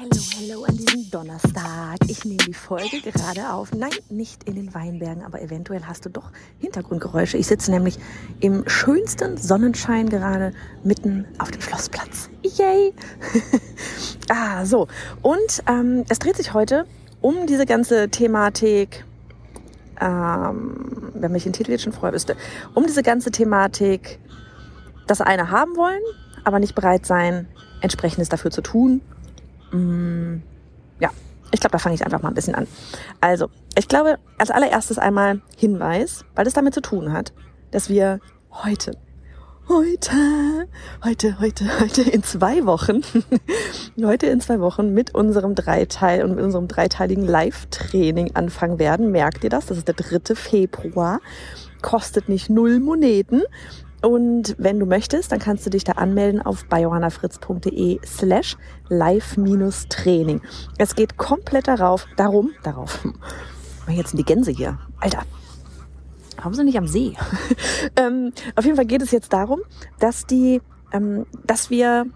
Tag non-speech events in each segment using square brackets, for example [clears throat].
Hallo, hallo an diesem Donnerstag. Ich nehme die Folge gerade auf. Nein, nicht in den Weinbergen, aber eventuell hast du doch Hintergrundgeräusche. Ich sitze nämlich im schönsten Sonnenschein gerade mitten auf dem Schlossplatz. Yay! [laughs] ah, so. Und ähm, es dreht sich heute um diese ganze Thematik, ähm, wenn mich den Titel jetzt schon vorher wüsste, um diese ganze Thematik, das eine haben wollen, aber nicht bereit sein, entsprechendes dafür zu tun Mm, ja, ich glaube, da fange ich einfach mal ein bisschen an. Also, ich glaube, als allererstes einmal Hinweis, weil das damit zu tun hat, dass wir heute, heute, heute, heute, heute in zwei Wochen, [laughs] heute in zwei Wochen mit unserem Dreiteil und mit unserem dreiteiligen Live-Training anfangen werden. Merkt ihr das? Das ist der dritte Februar. Kostet nicht null Moneten. Und wenn du möchtest, dann kannst du dich da anmelden auf biohannafritz.de slash live-training. Es geht komplett darauf, darum, darauf, jetzt sind die Gänse hier. Alter, warum sind nicht am See? [laughs] ähm, auf jeden Fall geht es jetzt darum, dass die, ähm, dass wir,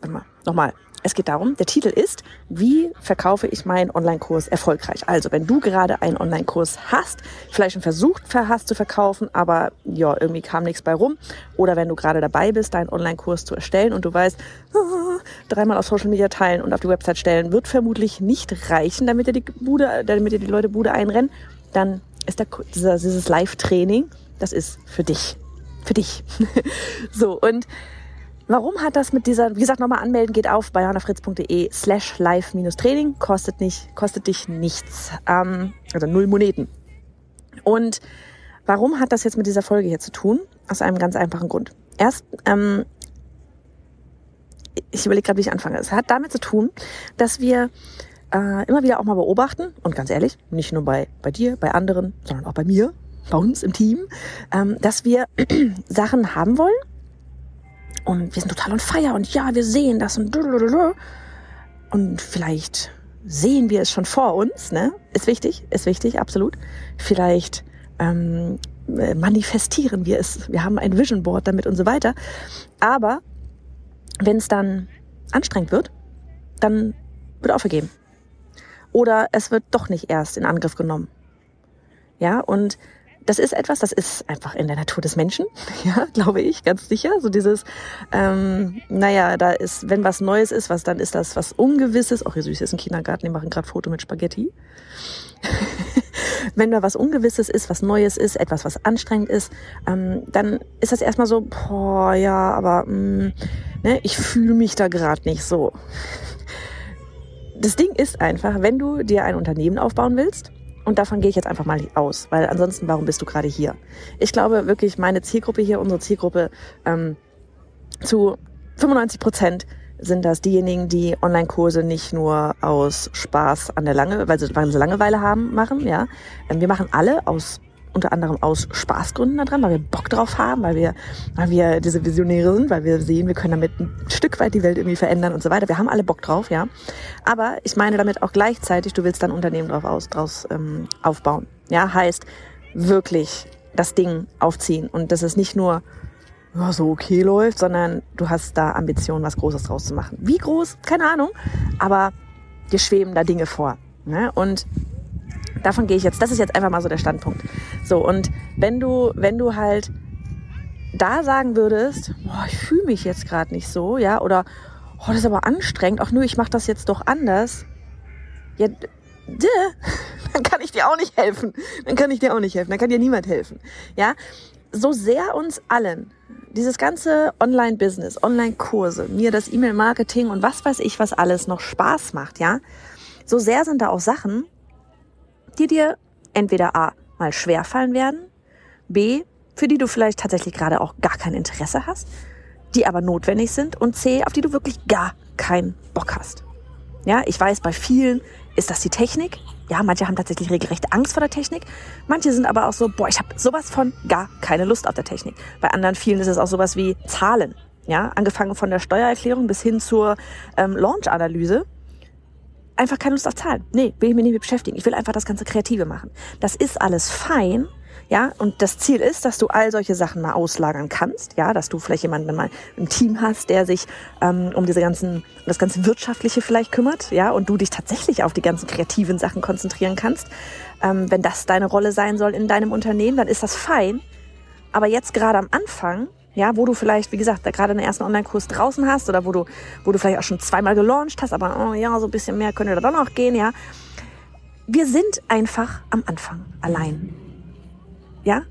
warte mal, nochmal, es geht darum, der Titel ist, wie verkaufe ich meinen Online-Kurs erfolgreich? Also, wenn du gerade einen Online-Kurs hast, vielleicht schon versucht hast zu verkaufen, aber ja, irgendwie kam nichts bei rum. Oder wenn du gerade dabei bist, deinen Online-Kurs zu erstellen und du weißt, ah, dreimal auf Social Media teilen und auf die Website stellen wird vermutlich nicht reichen, damit dir die Bude, damit dir die Leute Bude einrennen, dann ist der, dieses Live-Training, das ist für dich. Für dich. [laughs] so, und Warum hat das mit dieser, wie gesagt, nochmal anmelden geht auf bei slash live-training, kostet nicht, kostet dich nichts, ähm, also null Moneten. Und warum hat das jetzt mit dieser Folge hier zu tun? Aus einem ganz einfachen Grund. Erst, ähm, ich überlege gerade, wie ich anfange. Es hat damit zu tun, dass wir äh, immer wieder auch mal beobachten, und ganz ehrlich, nicht nur bei, bei dir, bei anderen, sondern auch bei mir, bei uns im Team, ähm, dass wir [clears throat] Sachen haben wollen, und wir sind total on fire und ja, wir sehen das und und vielleicht sehen wir es schon vor uns, ne? Ist wichtig, ist wichtig, absolut. Vielleicht ähm, manifestieren wir es. Wir haben ein Vision Board damit und so weiter. Aber wenn es dann anstrengend wird, dann wird aufgegeben. Oder es wird doch nicht erst in Angriff genommen. Ja, und das ist etwas, das ist einfach in der Natur des Menschen, [laughs] ja, glaube ich, ganz sicher. So dieses, ähm, naja, da ist, wenn was Neues ist, was dann ist das was Ungewisses. Auch ihr süß ist ein Kindergarten, die machen gerade Foto mit Spaghetti. [laughs] wenn da was Ungewisses ist, was Neues ist, etwas, was anstrengend ist, ähm, dann ist das erstmal so, boah, ja, aber mh, mm, ne, ich fühle mich da gerade nicht so. Das Ding ist einfach, wenn du dir ein Unternehmen aufbauen willst, und davon gehe ich jetzt einfach mal aus, weil ansonsten, warum bist du gerade hier? Ich glaube wirklich, meine Zielgruppe hier, unsere Zielgruppe, ähm, zu 95 Prozent sind das diejenigen, die Online-Kurse nicht nur aus Spaß an der Lange, weil sie, weil sie Langeweile haben, machen, ja. Ähm, wir machen alle aus unter anderem aus Spaßgründen da dran, weil wir Bock drauf haben, weil wir, weil wir diese Visionäre sind, weil wir sehen, wir können damit ein Stück weit die Welt irgendwie verändern und so weiter. Wir haben alle Bock drauf, ja. Aber ich meine damit auch gleichzeitig, du willst dein Unternehmen drauf aus, draus ähm, aufbauen. Ja, heißt wirklich das Ding aufziehen und dass es nicht nur ja, so okay läuft, sondern du hast da Ambitionen, was Großes draus zu machen. Wie groß? Keine Ahnung. Aber dir schweben da Dinge vor. Ne? Und davon gehe ich jetzt, das ist jetzt einfach mal so der Standpunkt. So, und wenn du, wenn du halt da sagen würdest, boah, ich fühle mich jetzt gerade nicht so, ja, oder oh, das ist aber anstrengend, ach nö, ich mache das jetzt doch anders, ja, däh, [laughs] dann kann ich dir auch nicht helfen. Dann kann ich dir auch nicht helfen, dann kann dir niemand helfen. Ja, so sehr uns allen dieses ganze Online-Business, Online-Kurse, mir das E-Mail-Marketing und was weiß ich, was alles noch Spaß macht, ja, so sehr sind da auch Sachen, die dir entweder A mal schwer fallen werden, B, für die du vielleicht tatsächlich gerade auch gar kein Interesse hast, die aber notwendig sind und C, auf die du wirklich gar keinen Bock hast. Ja, ich weiß, bei vielen ist das die Technik. Ja, manche haben tatsächlich regelrecht Angst vor der Technik. Manche sind aber auch so, boah, ich habe sowas von gar keine Lust auf der Technik. Bei anderen vielen ist es auch sowas wie Zahlen. ja, angefangen von der Steuererklärung bis hin zur ähm, Launch-Analyse, einfach keine Lust auf Zahlen. Nee, will ich mich nicht mit beschäftigen. Ich will einfach das ganze Kreative machen. Das ist alles fein, ja, und das Ziel ist, dass du all solche Sachen mal auslagern kannst, ja, dass du vielleicht jemanden mal im Team hast, der sich ähm, um diese ganzen, um das ganze Wirtschaftliche vielleicht kümmert, ja, und du dich tatsächlich auf die ganzen kreativen Sachen konzentrieren kannst. Ähm, wenn das deine Rolle sein soll in deinem Unternehmen, dann ist das fein. Aber jetzt gerade am Anfang, ja, wo du vielleicht, wie gesagt, gerade einen ersten Online-Kurs draußen hast oder wo du, wo du vielleicht auch schon zweimal gelauncht hast, aber oh ja, so ein bisschen mehr könnte da doch noch gehen, ja. Wir sind einfach am Anfang allein. Ja?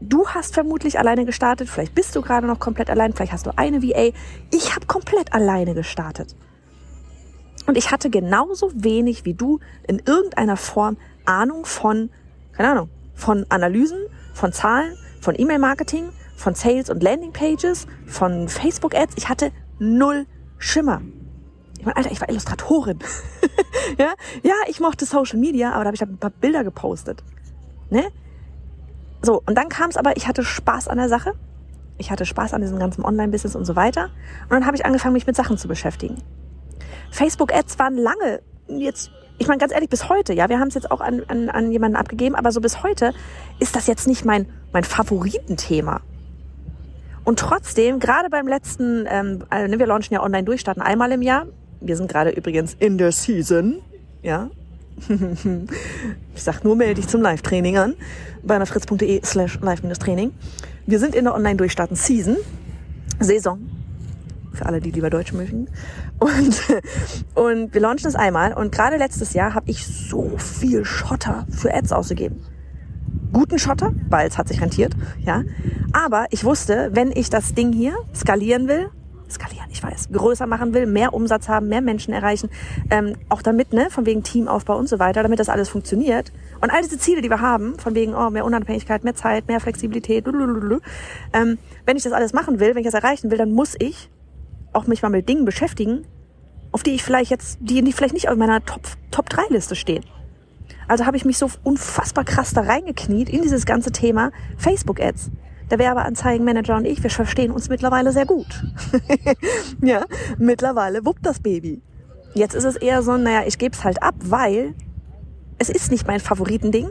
Du hast vermutlich alleine gestartet, vielleicht bist du gerade noch komplett allein, vielleicht hast du eine VA. Ich habe komplett alleine gestartet. Und ich hatte genauso wenig wie du in irgendeiner Form Ahnung von, keine Ahnung, von Analysen, von Zahlen, von E-Mail-Marketing, von Sales und Landing-Pages, von Facebook-Ads. Ich hatte null Schimmer. Ich meine, Alter, ich war Illustratorin. [laughs] ja? ja, ich mochte Social Media, aber da habe ich halt ein paar Bilder gepostet. Ne? So, und dann kam es aber, ich hatte Spaß an der Sache. Ich hatte Spaß an diesem ganzen Online-Business und so weiter. Und dann habe ich angefangen, mich mit Sachen zu beschäftigen. Facebook-Ads waren lange, jetzt, ich meine ganz ehrlich, bis heute, ja, wir haben es jetzt auch an, an, an jemanden abgegeben, aber so bis heute ist das jetzt nicht mein, mein Favoritenthema. Und trotzdem, gerade beim letzten, ähm, also wir launchen ja online durchstarten einmal im Jahr. Wir sind gerade übrigens in der Season, ja, [laughs] ich sag nur, melde dich zum Live-Training an bei einer fritz.de slash live-training. Wir sind in der Online-Durchstarten Season, Saison, für alle, die lieber Deutsch mögen. Und, [laughs] und wir launchen es einmal. Und gerade letztes Jahr habe ich so viel Schotter für Ads ausgegeben. Guten Schotter, weil es hat sich rentiert, ja. Aber ich wusste, wenn ich das Ding hier skalieren will, skalieren, ich weiß, größer machen will, mehr Umsatz haben, mehr Menschen erreichen, ähm, auch damit, ne, von wegen Teamaufbau und so weiter, damit das alles funktioniert. Und all diese Ziele, die wir haben, von wegen, oh, mehr Unabhängigkeit, mehr Zeit, mehr Flexibilität, ähm, wenn ich das alles machen will, wenn ich das erreichen will, dann muss ich auch mich mal mit Dingen beschäftigen, auf die ich vielleicht jetzt, die, die vielleicht nicht auf meiner Top, Top 3 Liste stehen. Also habe ich mich so unfassbar krass da reingekniet in dieses ganze Thema Facebook Ads der Werbeanzeigenmanager und ich, wir verstehen uns mittlerweile sehr gut. [laughs] ja, mittlerweile wuppt das Baby. Jetzt ist es eher so, naja, ich gebe es halt ab, weil es ist nicht mein Favoritending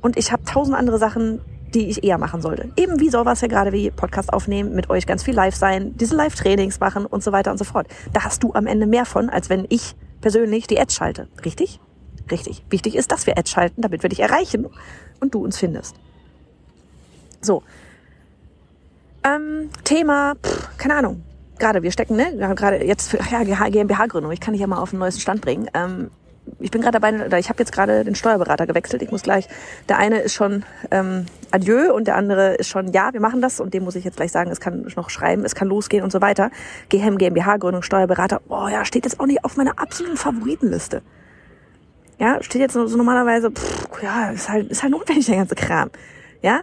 und ich habe tausend andere Sachen, die ich eher machen sollte. Eben wie sowas ja gerade wie Podcast aufnehmen, mit euch ganz viel live sein, diese Live-Trainings machen und so weiter und so fort. Da hast du am Ende mehr von, als wenn ich persönlich die Ads schalte. Richtig? Richtig. Wichtig ist, dass wir Ads schalten, damit wir dich erreichen und du uns findest. So. Ähm, Thema, pff, keine Ahnung. Gerade, wir stecken, ne? Gerade jetzt für ja, GmbH-Gründung. Ich kann dich ja mal auf den neuesten Stand bringen. Ähm, ich bin gerade dabei, oder ich habe jetzt gerade den Steuerberater gewechselt. Ich muss gleich, der eine ist schon ähm, Adieu und der andere ist schon, ja, wir machen das und dem muss ich jetzt gleich sagen, es kann noch schreiben, es kann losgehen und so weiter. GM, GmbH-Gründung, Steuerberater, oh ja, steht jetzt auch nicht auf meiner absoluten Favoritenliste. Ja, steht jetzt so, normalerweise, pff, ja, ist halt, ist halt notwendig, der ganze Kram. Ja,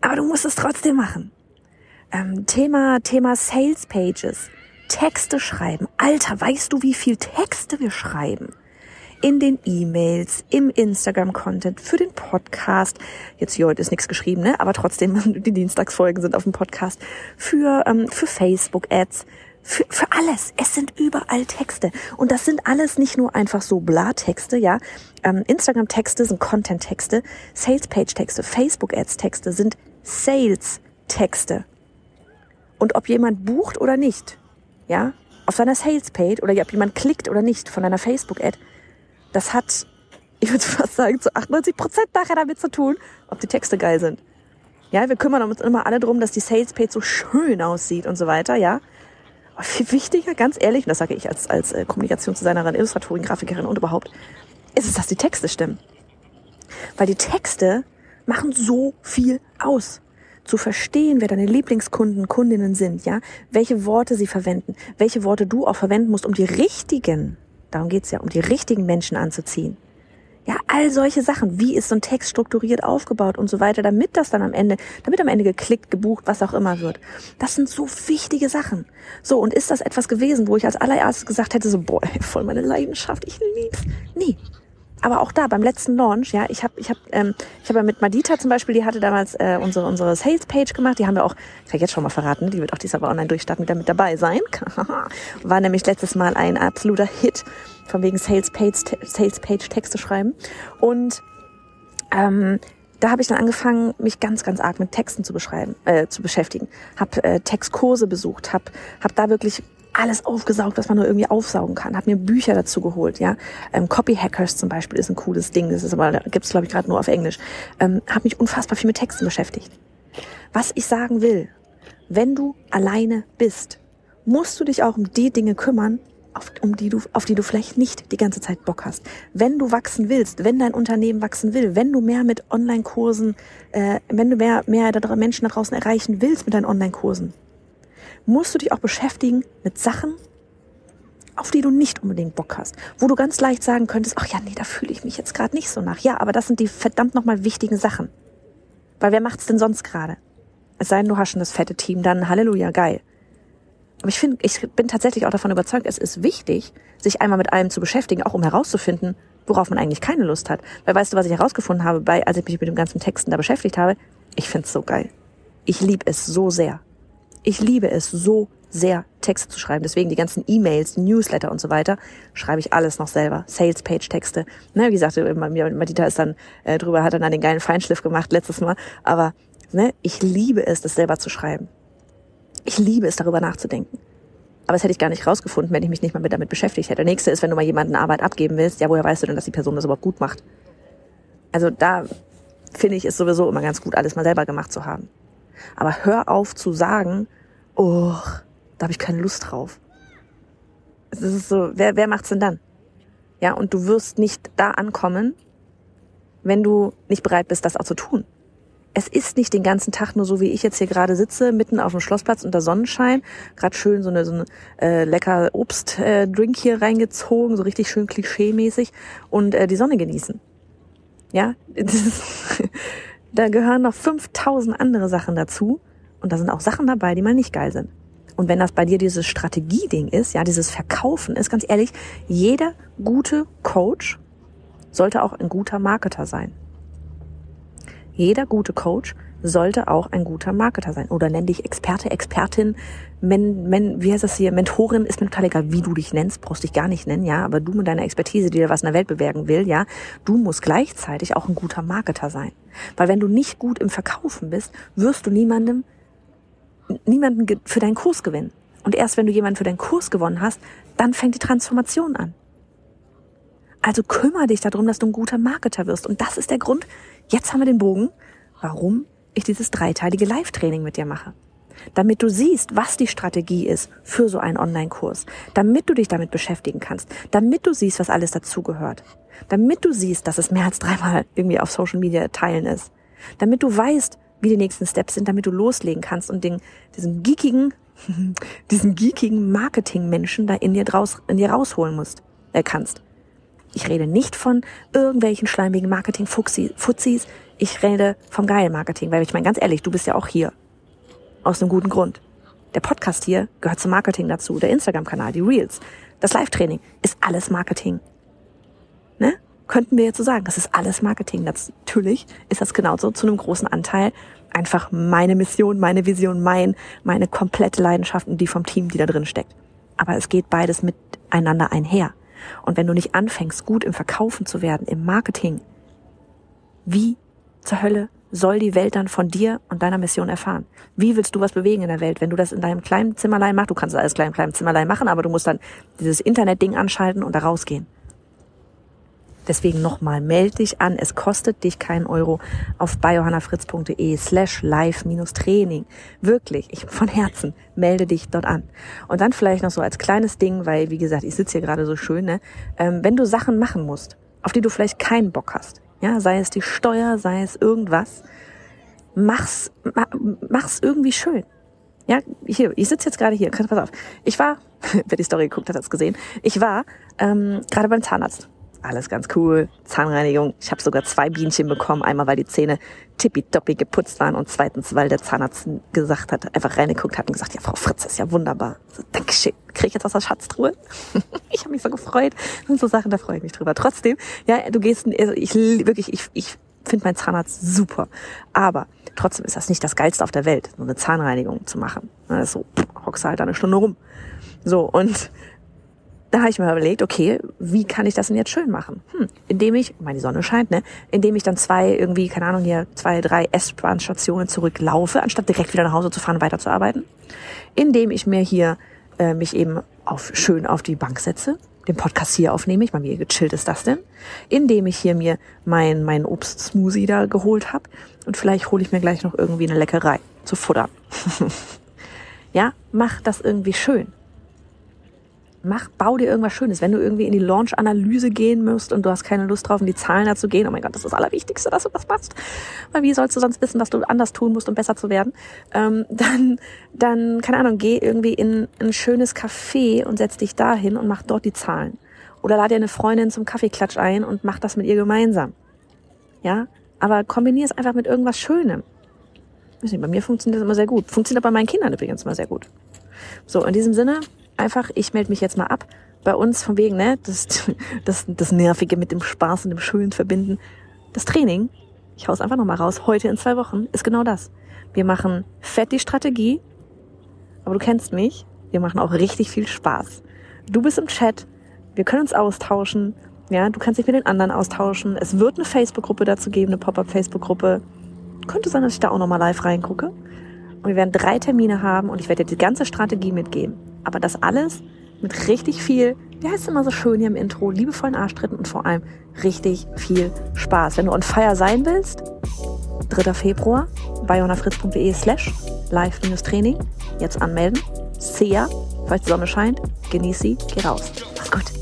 aber du musst es trotzdem machen. Ähm, Thema, Thema Sales Pages. Texte schreiben. Alter, weißt du, wie viel Texte wir schreiben? In den E-Mails, im Instagram-Content, für den Podcast. Jetzt hier heute ist nichts geschrieben, ne? Aber trotzdem, [laughs] die Dienstagsfolgen sind auf dem Podcast. Für, ähm, für Facebook-Ads. Für, für alles. Es sind überall Texte. Und das sind alles nicht nur einfach so Bla-Texte, ja. Ähm, Instagram-Texte sind Content-Texte. Sales-Page-Texte, Facebook-Ads-Texte sind Sales-Texte. Und ob jemand bucht oder nicht, ja, auf seiner Sales-Page oder ob jemand klickt oder nicht von deiner Facebook-Ad, das hat, ich würde [laughs] fast sagen, zu 98 Prozent nachher damit zu tun, ob die Texte geil sind. Ja, wir kümmern uns immer alle darum, dass die Sales-Page so schön aussieht und so weiter, ja. Aber viel wichtiger, ganz ehrlich, und das sage ich als, als äh, Kommunikationsdesignerin, Illustratorin, Grafikerin und überhaupt, ist es, dass die Texte stimmen. Weil die Texte machen so viel aus. Zu verstehen, wer deine Lieblingskunden, Kundinnen sind, ja, welche Worte sie verwenden, welche Worte du auch verwenden musst, um die richtigen, darum geht's ja, um die richtigen Menschen anzuziehen. Ja, all solche Sachen. Wie ist so ein Text strukturiert aufgebaut und so weiter, damit das dann am Ende, damit am Ende geklickt, gebucht, was auch immer wird. Das sind so wichtige Sachen. So, und ist das etwas gewesen, wo ich als allererstes gesagt hätte, so, boah, voll meine Leidenschaft, ich lieb's. Nee, aber auch da beim letzten Launch, ja, ich habe ich hab, ähm, ich habe mit Madita zum Beispiel, die hatte damals äh, unsere unsere Sales Page gemacht, die haben wir auch, kann ich jetzt schon mal verraten, die wird auch diesmal online durchstarten, wieder mit dabei sein. [laughs] War nämlich letztes Mal ein absoluter Hit von wegen Sales Page Sales Page Texte schreiben und ähm, da habe ich dann angefangen, mich ganz, ganz arg mit Texten zu beschreiben, äh, zu beschäftigen. Hab äh, Textkurse besucht, hab, hab da wirklich alles aufgesaugt, was man nur irgendwie aufsaugen kann. Hab mir Bücher dazu geholt, ja. Ähm, Copy Hackers zum Beispiel ist ein cooles Ding. Das ist aber gibt's glaube ich gerade nur auf Englisch. Ähm, hab mich unfassbar viel mit Texten beschäftigt. Was ich sagen will: Wenn du alleine bist, musst du dich auch um die Dinge kümmern, auf, um die du, auf die du vielleicht nicht die ganze Zeit Bock hast. Wenn du wachsen willst, wenn dein Unternehmen wachsen will, wenn du mehr mit Online-Kursen, äh, wenn du mehr, mehr Menschen da draußen erreichen willst mit deinen Online-Kursen, musst du dich auch beschäftigen mit Sachen, auf die du nicht unbedingt Bock hast, wo du ganz leicht sagen könntest, ach ja, nee, da fühle ich mich jetzt gerade nicht so nach. Ja, aber das sind die verdammt nochmal wichtigen Sachen. Weil wer macht's denn sonst gerade? Es sei denn, du hast schon das fette Team, dann Halleluja, geil. Aber ich finde, ich bin tatsächlich auch davon überzeugt, es ist wichtig, sich einmal mit allem zu beschäftigen, auch um herauszufinden, worauf man eigentlich keine Lust hat. Weil weißt du, was ich herausgefunden habe, bei, als ich mich mit dem ganzen Texten da beschäftigt habe? Ich find's so geil. Ich liebe es so sehr. Ich liebe es so sehr, Texte zu schreiben. Deswegen die ganzen E-Mails, Newsletter und so weiter, schreibe ich alles noch selber. Sales-Page-Texte. Ne, wie gesagt, Madita ist dann äh, drüber, hat dann den geilen Feinschliff gemacht letztes Mal. Aber ne, ich liebe es, das selber zu schreiben. Ich liebe es, darüber nachzudenken. Aber das hätte ich gar nicht rausgefunden, wenn ich mich nicht mal mit damit beschäftigt hätte. Der nächste ist, wenn du mal jemanden Arbeit abgeben willst, ja, woher weißt du denn, dass die Person das überhaupt gut macht? Also da finde ich es sowieso immer ganz gut, alles mal selber gemacht zu haben. Aber hör auf zu sagen, oh, da habe ich keine Lust drauf. Das ist so, wer, wer macht's denn dann? Ja, und du wirst nicht da ankommen, wenn du nicht bereit bist, das auch zu tun es ist nicht den ganzen Tag nur so, wie ich jetzt hier gerade sitze, mitten auf dem Schlossplatz unter Sonnenschein, gerade schön so eine, so eine äh, lecker Obstdrink äh, hier reingezogen, so richtig schön klischee-mäßig und äh, die Sonne genießen. Ja, [laughs] ist, da gehören noch 5000 andere Sachen dazu und da sind auch Sachen dabei, die mal nicht geil sind. Und wenn das bei dir dieses Strategieding ist, ja, dieses Verkaufen ist, ganz ehrlich, jeder gute Coach sollte auch ein guter Marketer sein. Jeder gute Coach sollte auch ein guter Marketer sein. Oder nenn dich Experte, Expertin, Men, Men, wie heißt das hier? Mentorin ist mir total egal, wie du dich nennst, brauchst dich gar nicht nennen, ja. Aber du mit deiner Expertise, die dir was in der Welt bewegen will, ja, du musst gleichzeitig auch ein guter Marketer sein. Weil wenn du nicht gut im Verkaufen bist, wirst du niemandem, niemanden für deinen Kurs gewinnen. Und erst wenn du jemanden für deinen Kurs gewonnen hast, dann fängt die Transformation an. Also kümmere dich darum, dass du ein guter Marketer wirst. Und das ist der Grund, Jetzt haben wir den Bogen, warum ich dieses dreiteilige Live-Training mit dir mache. Damit du siehst, was die Strategie ist für so einen Online-Kurs. Damit du dich damit beschäftigen kannst. Damit du siehst, was alles dazugehört. Damit du siehst, dass es mehr als dreimal irgendwie auf Social Media teilen ist. Damit du weißt, wie die nächsten Steps sind, damit du loslegen kannst und den, diesen geekigen, [laughs] diesen geekigen Marketing-Menschen da in dir draus, in dir rausholen musst, äh, kannst. Ich rede nicht von irgendwelchen schleimigen Marketing-Fuzis. Ich rede vom geilen Marketing, weil ich meine, ganz ehrlich, du bist ja auch hier. Aus einem guten Grund. Der Podcast hier gehört zum Marketing dazu. Der Instagram-Kanal, die Reels, das Live-Training ist alles Marketing. Ne? Könnten wir jetzt so sagen, das ist alles Marketing. Natürlich ist das genauso zu einem großen Anteil einfach meine Mission, meine Vision, mein, meine komplette Leidenschaft und die vom Team, die da drin steckt. Aber es geht beides miteinander einher. Und wenn du nicht anfängst, gut im Verkaufen zu werden, im Marketing, wie zur Hölle soll die Welt dann von dir und deiner Mission erfahren? Wie willst du was bewegen in der Welt, wenn du das in deinem kleinen Zimmerlein machst? Du kannst alles klein, kleinem Zimmerlein machen, aber du musst dann dieses Internetding anschalten und da rausgehen. Deswegen nochmal, melde dich an. Es kostet dich keinen Euro auf biohannafritz.de slash live-training. Wirklich, ich von Herzen, melde dich dort an. Und dann vielleicht noch so als kleines Ding, weil, wie gesagt, ich sitze hier gerade so schön, ne? Ähm, wenn du Sachen machen musst, auf die du vielleicht keinen Bock hast, ja, sei es die Steuer, sei es irgendwas, mach's, mach's irgendwie schön. Ja, hier, ich sitze jetzt gerade hier, pass auf. Ich war, [laughs] wer die Story geguckt hat, hat's gesehen. Ich war ähm, gerade beim Zahnarzt alles ganz cool. Zahnreinigung. Ich habe sogar zwei Bienchen bekommen. Einmal, weil die Zähne tippitoppi geputzt waren und zweitens, weil der Zahnarzt gesagt hat, einfach reingeguckt hat und gesagt, ja, Frau Fritz, ist ja wunderbar. So, Dankeschön. Krieg ich jetzt aus der Schatztruhe? [laughs] ich habe mich so gefreut. Sind so Sachen, da freue ich mich drüber. Trotzdem, ja, du gehst, also ich wirklich, ich, ich finde meinen Zahnarzt super. Aber trotzdem ist das nicht das Geilste auf der Welt, so eine Zahnreinigung zu machen. Das ist so, hockst halt eine Stunde rum. So, und da habe ich mir überlegt, okay, wie kann ich das denn jetzt schön machen? Hm, indem ich, meine, Sonne scheint, ne? Indem ich dann zwei, irgendwie, keine Ahnung, hier zwei, drei S-Bahn-Stationen zurücklaufe, anstatt direkt wieder nach Hause zu fahren und weiterzuarbeiten. Indem ich mir hier äh, mich eben auf, schön auf die Bank setze, den Podcast hier aufnehme. Ich meine, wie gechillt ist das denn? Indem ich hier mir mein, mein Obst-Smoothie da geholt habe und vielleicht hole ich mir gleich noch irgendwie eine Leckerei zu futtern. [laughs] ja, mach das irgendwie schön mach, bau dir irgendwas Schönes. Wenn du irgendwie in die Launch-Analyse gehen musst und du hast keine Lust drauf, in die Zahlen dazu gehen, oh mein Gott, das ist das Allerwichtigste, dass du das machst. Weil wie sollst du sonst wissen, was du anders tun musst, um besser zu werden? Ähm, [laughs] dann, dann, keine Ahnung, geh irgendwie in ein schönes Café und setz dich dahin und mach dort die Zahlen. Oder lad dir eine Freundin zum Kaffeeklatsch ein und mach das mit ihr gemeinsam. Ja? Aber kombinier es einfach mit irgendwas Schönem. Weiß nicht, bei mir funktioniert das immer sehr gut. Funktioniert bei meinen Kindern übrigens immer sehr gut. So, in diesem Sinne, einfach, ich melde mich jetzt mal ab. Bei uns von wegen, ne, das, [laughs] das, das Nervige mit dem Spaß und dem Schönen verbinden. Das Training, ich hau's einfach nochmal raus, heute in zwei Wochen, ist genau das. Wir machen fett die Strategie, aber du kennst mich, wir machen auch richtig viel Spaß. Du bist im Chat, wir können uns austauschen, ja, du kannst dich mit den anderen austauschen. Es wird eine Facebook-Gruppe dazu geben, eine Pop-up-Facebook-Gruppe. Könnte sein, dass ich da auch nochmal live reingucke. Und wir werden drei Termine haben und ich werde dir die ganze Strategie mitgeben. Aber das alles mit richtig viel, wie heißt es immer so schön hier im Intro, liebevollen Arschtritten und vor allem richtig viel Spaß. Wenn du on fire sein willst, 3. Februar, bayonafritz.de slash live-training. Jetzt anmelden. Sea, falls die Sonne scheint, genieß sie, geh raus. Mach's gut.